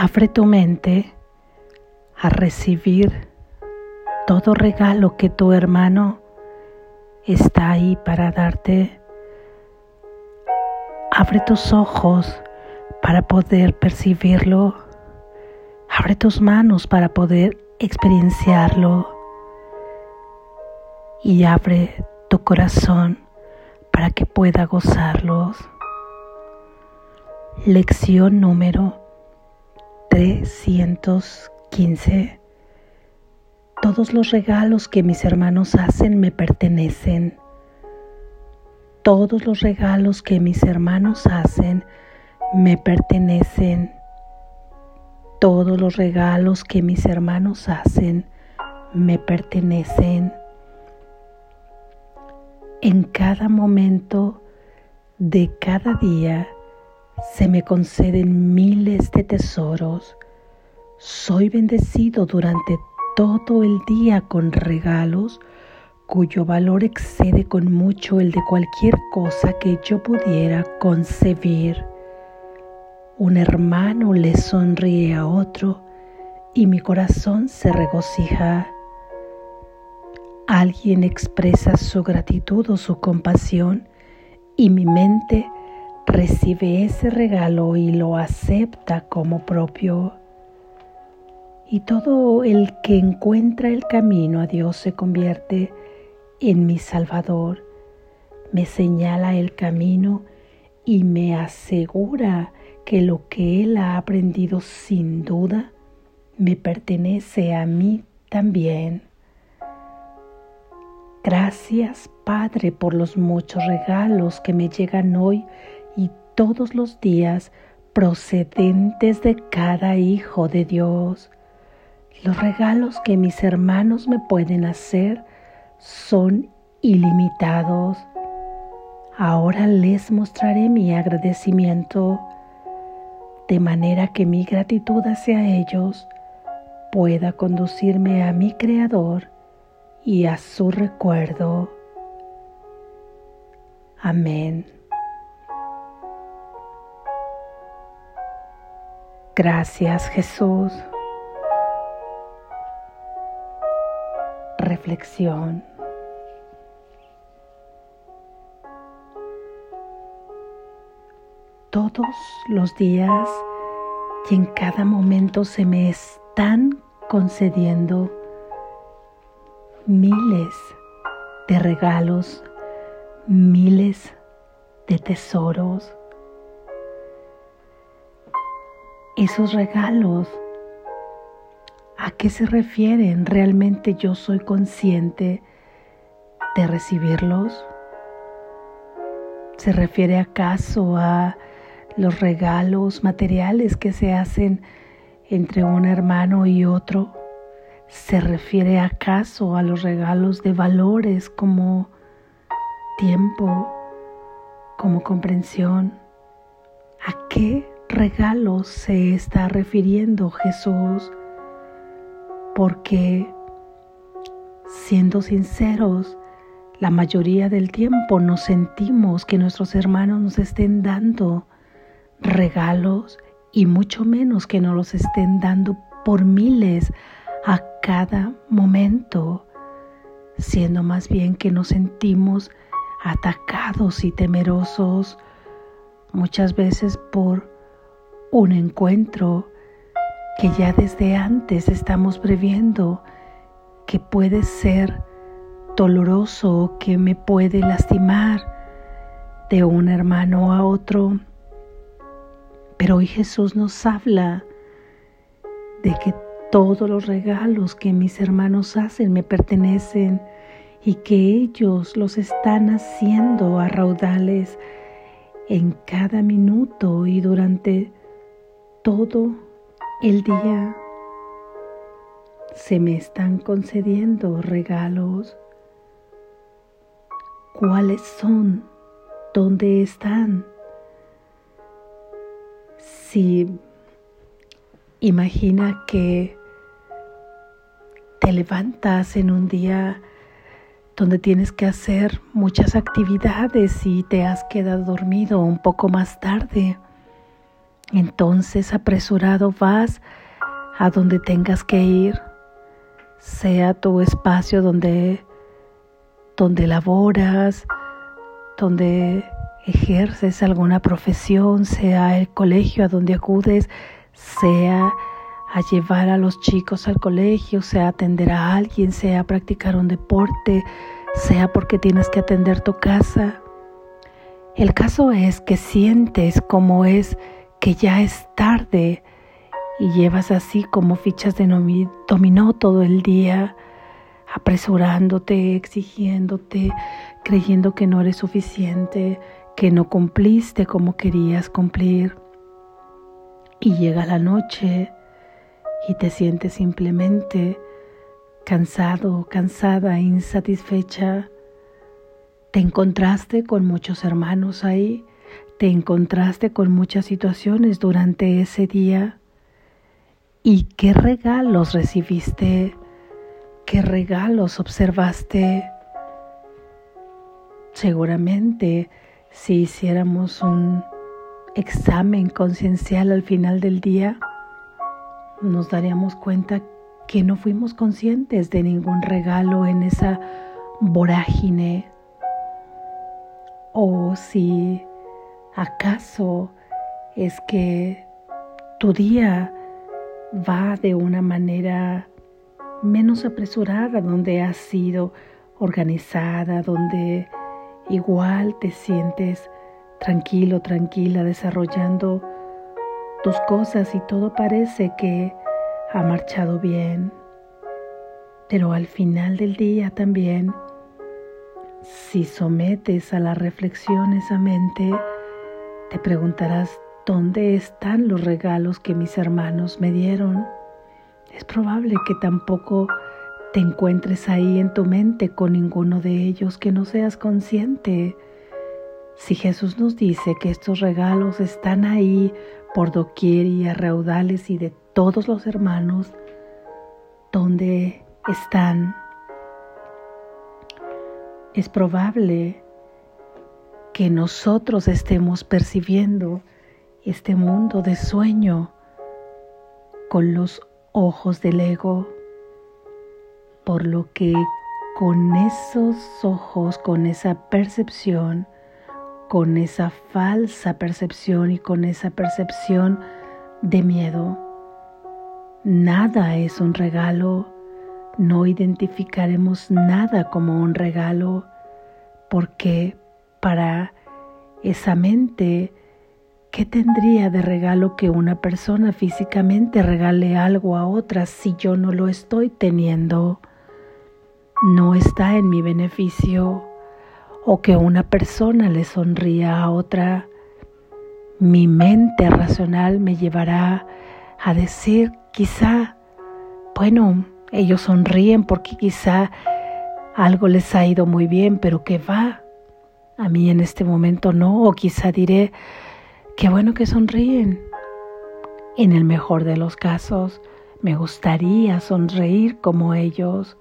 Abre tu mente a recibir todo regalo que tu hermano está ahí para darte. Abre tus ojos para poder percibirlo. Abre tus manos para poder experienciarlo. Y abre tu corazón para que pueda gozarlos. Lección número 315. Todos los regalos que mis hermanos hacen me pertenecen. Todos los regalos que mis hermanos hacen me pertenecen. Todos los regalos que mis hermanos hacen me pertenecen. En cada momento de cada día se me conceden miles de tesoros. Soy bendecido durante todo el día con regalos cuyo valor excede con mucho el de cualquier cosa que yo pudiera concebir. Un hermano le sonríe a otro y mi corazón se regocija. Alguien expresa su gratitud o su compasión y mi mente recibe ese regalo y lo acepta como propio y todo el que encuentra el camino a Dios se convierte en mi Salvador, me señala el camino y me asegura que lo que Él ha aprendido sin duda me pertenece a mí también. Gracias Padre por los muchos regalos que me llegan hoy todos los días procedentes de cada hijo de Dios. Los regalos que mis hermanos me pueden hacer son ilimitados. Ahora les mostraré mi agradecimiento de manera que mi gratitud hacia ellos pueda conducirme a mi Creador y a su recuerdo. Amén. Gracias Jesús. reflexión. Todos los días y en cada momento se me están concediendo miles de regalos, miles de tesoros. Esos regalos ¿A qué se refieren? ¿Realmente yo soy consciente de recibirlos? ¿Se refiere acaso a los regalos materiales que se hacen entre un hermano y otro? ¿Se refiere acaso a los regalos de valores como tiempo, como comprensión? ¿A qué regalos se está refiriendo Jesús? porque, siendo sinceros, la mayoría del tiempo nos sentimos que nuestros hermanos nos estén dando regalos y mucho menos que nos los estén dando por miles a cada momento, siendo más bien que nos sentimos atacados y temerosos muchas veces por un encuentro que ya desde antes estamos previendo que puede ser doloroso que me puede lastimar de un hermano a otro. Pero hoy Jesús nos habla de que todos los regalos que mis hermanos hacen me pertenecen y que ellos los están haciendo a raudales en cada minuto y durante todo el día se me están concediendo regalos. ¿Cuáles son? ¿Dónde están? Si imagina que te levantas en un día donde tienes que hacer muchas actividades y te has quedado dormido un poco más tarde Entonces apresurado vas a donde tengas que ir, sea tu espacio donde, donde laboras, donde ejerces alguna profesión, sea el colegio a donde acudes, sea a llevar a los chicos al colegio, sea atender a alguien, sea practicar un deporte, sea porque tienes que atender tu casa. El caso es que sientes como es que ya es tarde y llevas así como fichas de dominó todo el día, apresurándote, exigiéndote, creyendo que no eres suficiente, que no cumpliste como querías cumplir. Y llega la noche y te sientes simplemente cansado, cansada, insatisfecha. Te encontraste con muchos hermanos ahí, te encontraste con muchas situaciones durante ese día. ¿Y qué regalos recibiste? ¿Qué regalos observaste? Seguramente si hiciéramos un examen conciencial al final del día, nos daríamos cuenta que no fuimos conscientes de ningún regalo en esa vorágine. O si acaso es que tu día va de una manera menos apresurada, donde has sido organizada, donde igual te sientes tranquilo, tranquila, desarrollando tus cosas y todo parece que ha marchado bien. Pero al final del día también, si sometes a la reflexión esa mente, te preguntarás dónde están los regalos que mis hermanos me dieron. Es probable que tampoco te encuentres ahí en tu mente con ninguno de ellos, que no seas consciente. Si Jesús nos dice que estos regalos están ahí por doquier y a raudales y de todos los hermanos, ¿dónde están? Es probable que nosotros estemos percibiendo este mundo de sueño con los ojos del ego por lo que con esos ojos, con esa percepción, con esa falsa percepción y con esa percepción de miedo, nada es un regalo, no identificaremos nada como un regalo, porque para esa mente, ¿qué tendría de regalo que una persona físicamente regale algo a otra si yo no lo estoy teniendo? no está en mi beneficio o que una persona le sonría a otra, mi mente racional me llevará a decir quizá, bueno, ellos sonríen porque quizá algo les ha ido muy bien, pero que va, a mí en este momento no, o quizá diré, qué bueno que sonríen. En el mejor de los casos, me gustaría sonreír como ellos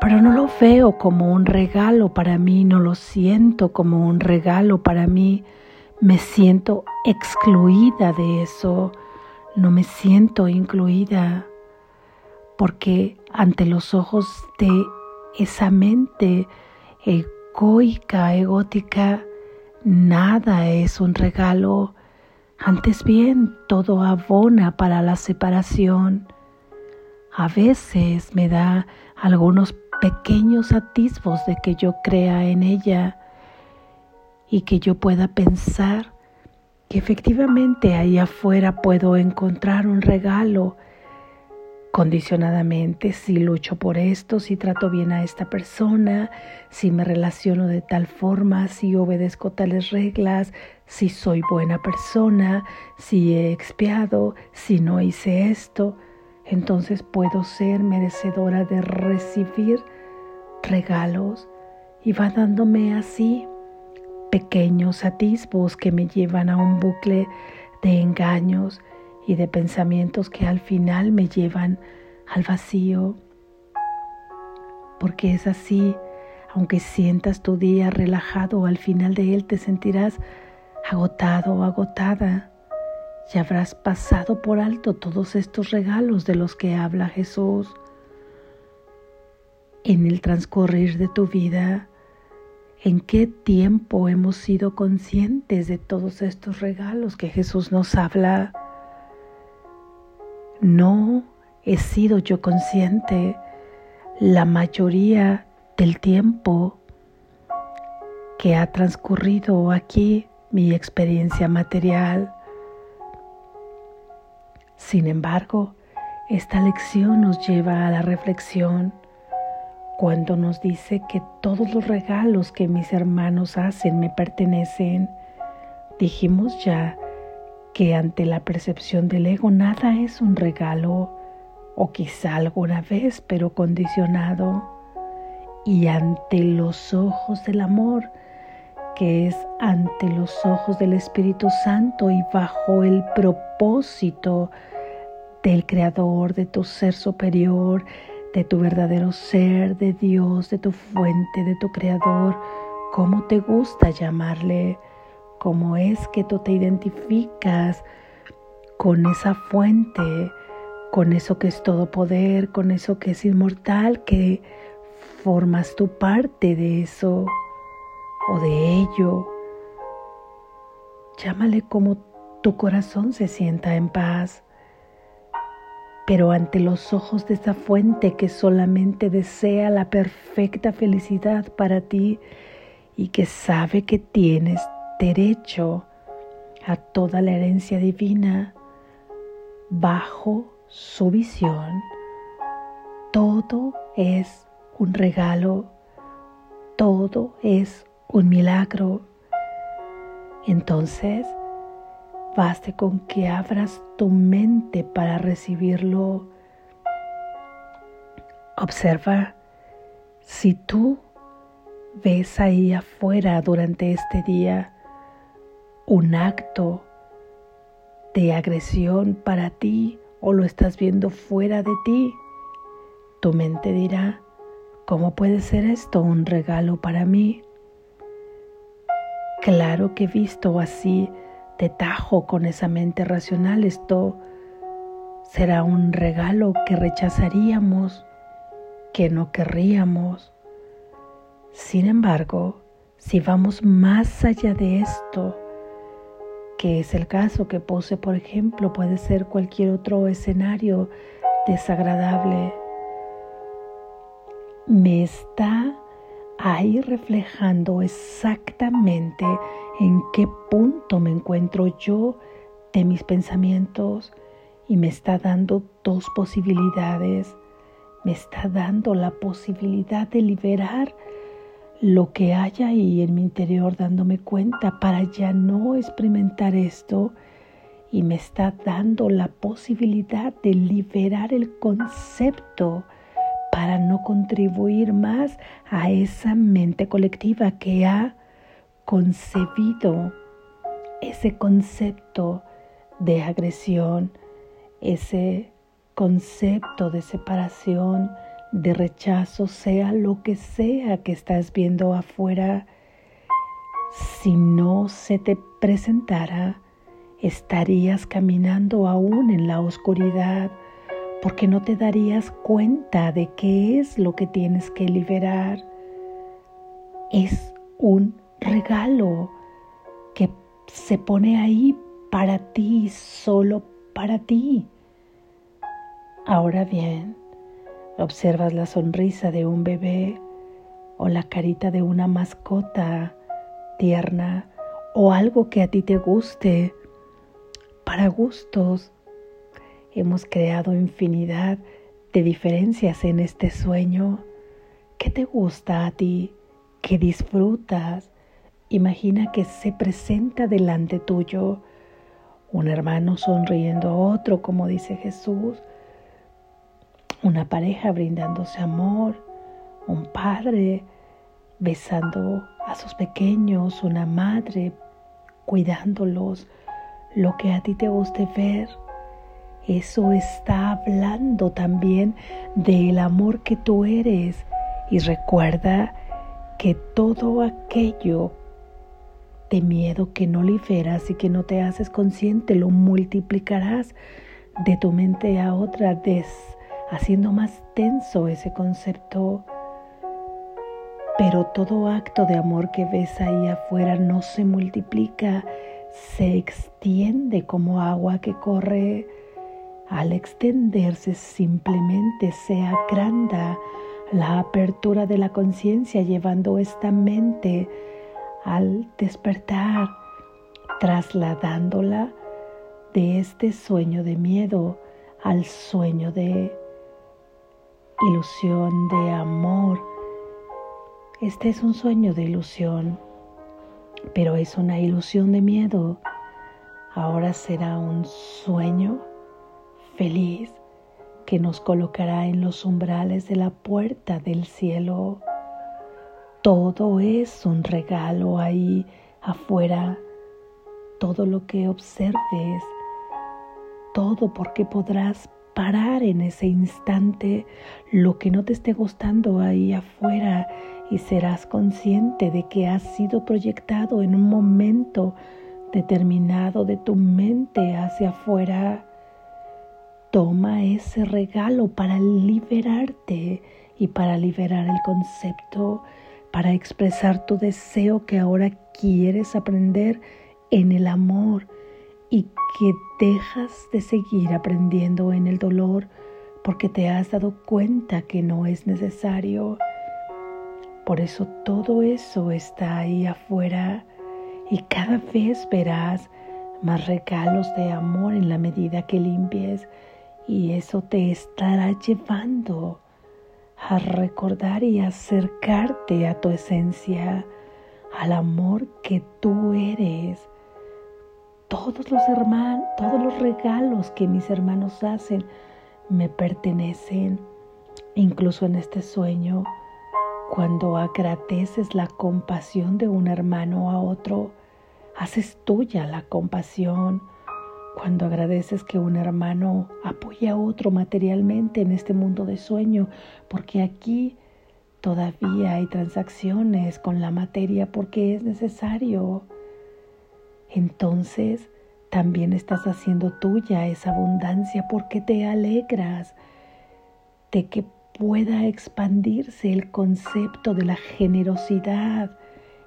pero no lo veo como un regalo para mí, no lo siento como un regalo para mí, me siento excluida de eso, no me siento incluida, porque ante los ojos de esa mente egoica, egótica, nada es un regalo, antes bien todo abona para la separación. A veces me da algunos pequeños atisbos de que yo crea en ella y que yo pueda pensar que efectivamente ahí afuera puedo encontrar un regalo condicionadamente, si lucho por esto, si trato bien a esta persona, si me relaciono de tal forma, si obedezco tales reglas, si soy buena persona, si he expiado, si no hice esto entonces puedo ser merecedora de recibir regalos y va dándome así pequeños atisbos que me llevan a un bucle de engaños y de pensamientos que al final me llevan al vacío. Porque es así, aunque sientas tu día relajado, al final de él te sentirás agotado o agotada ya habrás pasado por alto todos estos regalos de los que habla Jesús. En el transcurrir de tu vida, ¿en qué tiempo hemos sido conscientes de todos estos regalos que Jesús nos habla? No he sido yo consciente la mayoría del tiempo que ha transcurrido aquí mi experiencia material. Sin embargo, esta lección nos lleva a la reflexión cuando nos dice que todos los regalos que mis hermanos hacen me pertenecen. Dijimos ya que ante la percepción del ego nada es un regalo, o quizá alguna vez, pero condicionado. Y ante los ojos del amor, que es ante los ojos del Espíritu Santo y bajo el propósito del Creador, de tu ser superior, de tu verdadero ser, de Dios, de tu fuente, de tu Creador, cómo te gusta llamarle, cómo es que tú te identificas con esa fuente, con eso que es todo poder, con eso que es inmortal, que formas tu parte de eso o de ello. Llámale como tu corazón se sienta en paz, pero ante los ojos de esa fuente que solamente desea la perfecta felicidad para ti y que sabe que tienes derecho a toda la herencia divina bajo su visión. Todo es un regalo, todo es un milagro. Entonces, baste con que abras tu mente para recibirlo. Observa si tú ves ahí afuera durante este día un acto de agresión para ti o lo estás viendo fuera de ti, tu mente dirá, ¿cómo puede ser esto un regalo para mí? Claro que visto así de tajo con esa mente racional, esto será un regalo que rechazaríamos, que no querríamos. Sin embargo, si vamos más allá de esto, que es el caso que pose, por ejemplo, puede ser cualquier otro escenario desagradable, me está ahí reflejando exactamente en qué punto me encuentro yo de mis pensamientos y me está dando dos posibilidades. Me está dando la posibilidad de liberar lo que hay ahí en mi interior dándome cuenta para ya no experimentar esto y me está dando la posibilidad de liberar el concepto para no contribuir más a esa mente colectiva que ha concebido ese concepto de agresión, ese concepto de separación, de rechazo, sea lo que sea que estás viendo afuera, si no se te presentara, estarías caminando aún en la oscuridad porque no te darías cuenta de qué es lo que tienes que liberar. Es un regalo que se pone ahí para ti, solo para ti. Ahora bien, observas la sonrisa de un bebé o la carita de una mascota tierna o algo que a ti te guste. Para gustos hemos creado infinidad de diferencias en este sueño. ¿Qué te gusta a ti? ¿Qué disfrutas? Imagina que se presenta delante tuyo un hermano sonriendo a otro, como dice Jesús, una pareja brindándose amor, un padre besando a sus pequeños, una madre cuidándolos, lo que a ti te guste ver. Eso está hablando también del amor que tú eres. Y recuerda que todo aquello de miedo que no liberas y que no te haces consciente, lo multiplicarás de tu mente a otra, des, haciendo más tenso ese concepto. Pero todo acto de amor que ves ahí afuera no se multiplica, se extiende como agua que corre. Al extenderse simplemente se agranda la apertura de la conciencia llevando esta mente al despertar, trasladándola de este sueño de miedo al sueño de ilusión, de amor. Este es un sueño de ilusión, pero es una ilusión de miedo. Ahora será un sueño feliz que nos colocará en los umbrales de la puerta del cielo. Todo es un regalo ahí afuera, todo lo que observes, todo porque podrás parar en ese instante lo que no te esté gustando ahí afuera y serás consciente de que has sido proyectado en un momento determinado de tu mente hacia afuera. Toma ese regalo para liberarte y para liberar el concepto para expresar tu deseo que ahora quieres aprender en el amor y que dejas de seguir aprendiendo en el dolor porque te has dado cuenta que no es necesario. Por eso todo eso está ahí afuera y cada vez verás más regalos de amor en la medida que limpies y eso te estará llevando a recordar y acercarte a tu esencia, al amor que tú eres. Todos los hermanos, todos los regalos que mis hermanos hacen me pertenecen. Incluso en este sueño, cuando agradeces la compasión de un hermano a otro, haces tuya la compasión cuando agradeces que un hermano apoye a otro materialmente en este mundo de sueño, porque aquí todavía hay transacciones con la materia porque es necesario. Entonces también estás haciendo tuya esa abundancia porque te alegras de que pueda expandirse el concepto de la generosidad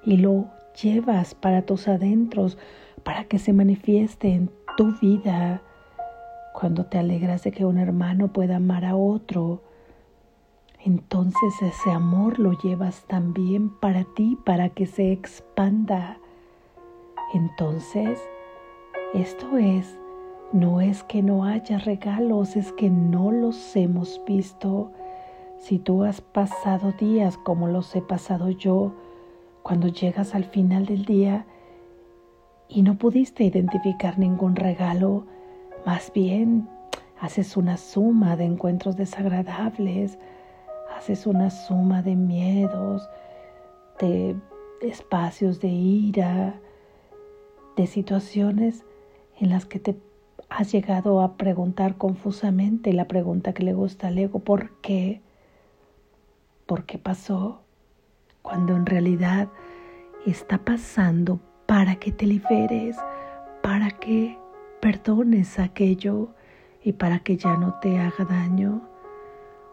y lo llevas para tus adentros para que se manifieste en tu vida, cuando te alegras de que un hermano pueda amar a otro, entonces ese amor lo llevas también para ti, para que se expanda. Entonces, esto es, no es que no haya regalos, es que no los hemos visto. Si tú has pasado días como los he pasado yo, cuando llegas al final del día, y no pudiste identificar ningún regalo, más bien haces una suma de encuentros desagradables, haces una suma de miedos, de espacios de ira, de situaciones en las que te has llegado a preguntar confusamente la pregunta que le gusta al ego, ¿por qué? ¿Por qué pasó? Cuando en realidad está pasando para que te liberes, para que perdones aquello y para que ya no te haga daño.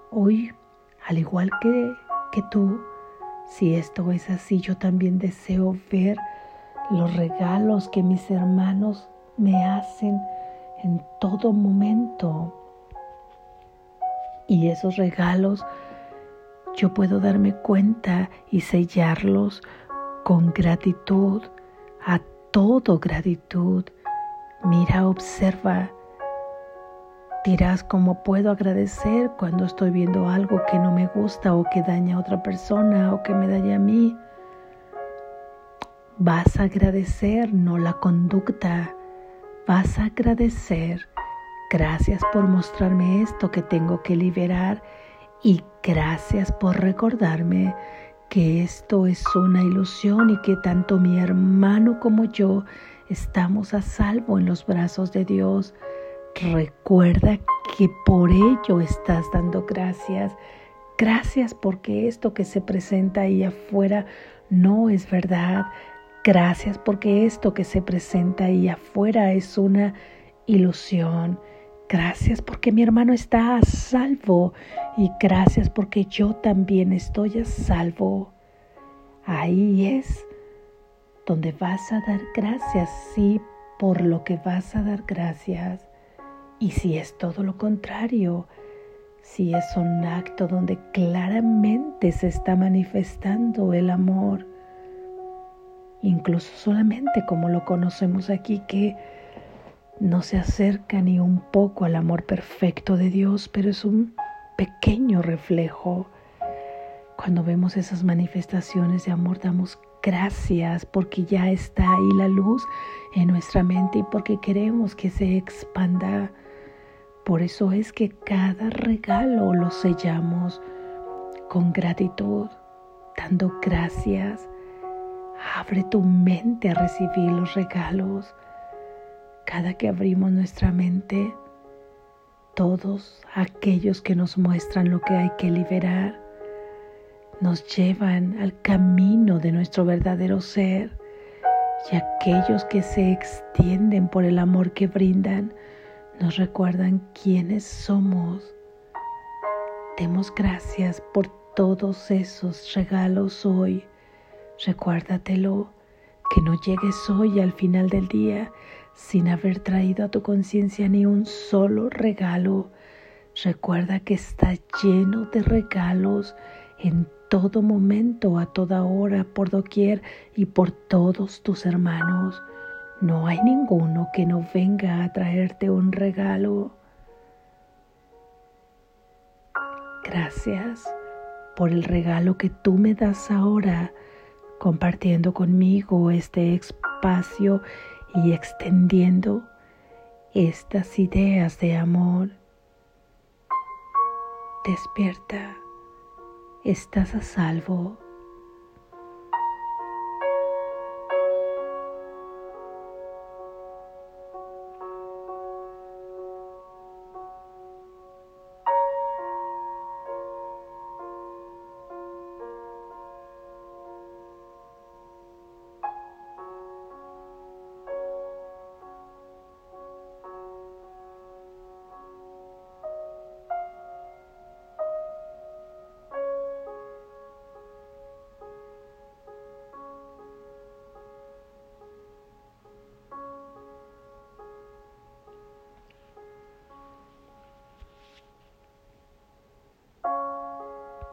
Hoy, al igual que, que tú, si esto es así, yo también deseo ver los regalos que mis hermanos me hacen en todo momento. Y esos regalos yo puedo darme cuenta y sellarlos con gratitud, a todo gratitud. Mira, observa. Dirás cómo puedo agradecer cuando estoy viendo algo que no me gusta o que daña a otra persona o que me daña a mí. Vas a agradecer, no la conducta. Vas a agradecer. Gracias por mostrarme esto que tengo que liberar y gracias por recordarme que esto es una ilusión y que tanto mi hermano como yo estamos a salvo en los brazos de Dios. Recuerda que por ello estás dando gracias. Gracias porque esto que se presenta ahí afuera no es verdad. Gracias porque esto que se presenta ahí afuera es una ilusión. Gracias porque mi hermano está a salvo y gracias porque yo también estoy a salvo. Ahí es donde vas a dar gracias, sí, por lo que vas a dar gracias. Y si es todo lo contrario, si es un acto donde claramente se está manifestando el amor, incluso solamente como lo conocemos aquí, que no se acerca ni un poco al amor perfecto de Dios, pero es un pequeño reflejo. Cuando vemos esas manifestaciones de amor, damos gracias porque ya está ahí la luz en nuestra mente y porque queremos que se expanda. Por eso es que cada regalo lo sellamos con gratitud, dando gracias. Abre tu mente a recibir los regalos cada que abrimos nuestra mente, todos aquellos que nos muestran lo que hay que liberar, nos llevan al camino de nuestro verdadero ser y aquellos que se extienden por el amor que brindan nos recuerdan quiénes somos. Demos gracias por todos esos regalos hoy. Recuérdatelo, que no llegues hoy al final del día sin haber traído a tu conciencia ni un solo regalo. Recuerda que está lleno de regalos en todo momento, a toda hora, por doquier y por todos tus hermanos. No hay ninguno que no venga a traerte un regalo. Gracias por el regalo que tú me das ahora, compartiendo conmigo este espacio y extendiendo estas ideas de amor. Despierta, estás a salvo.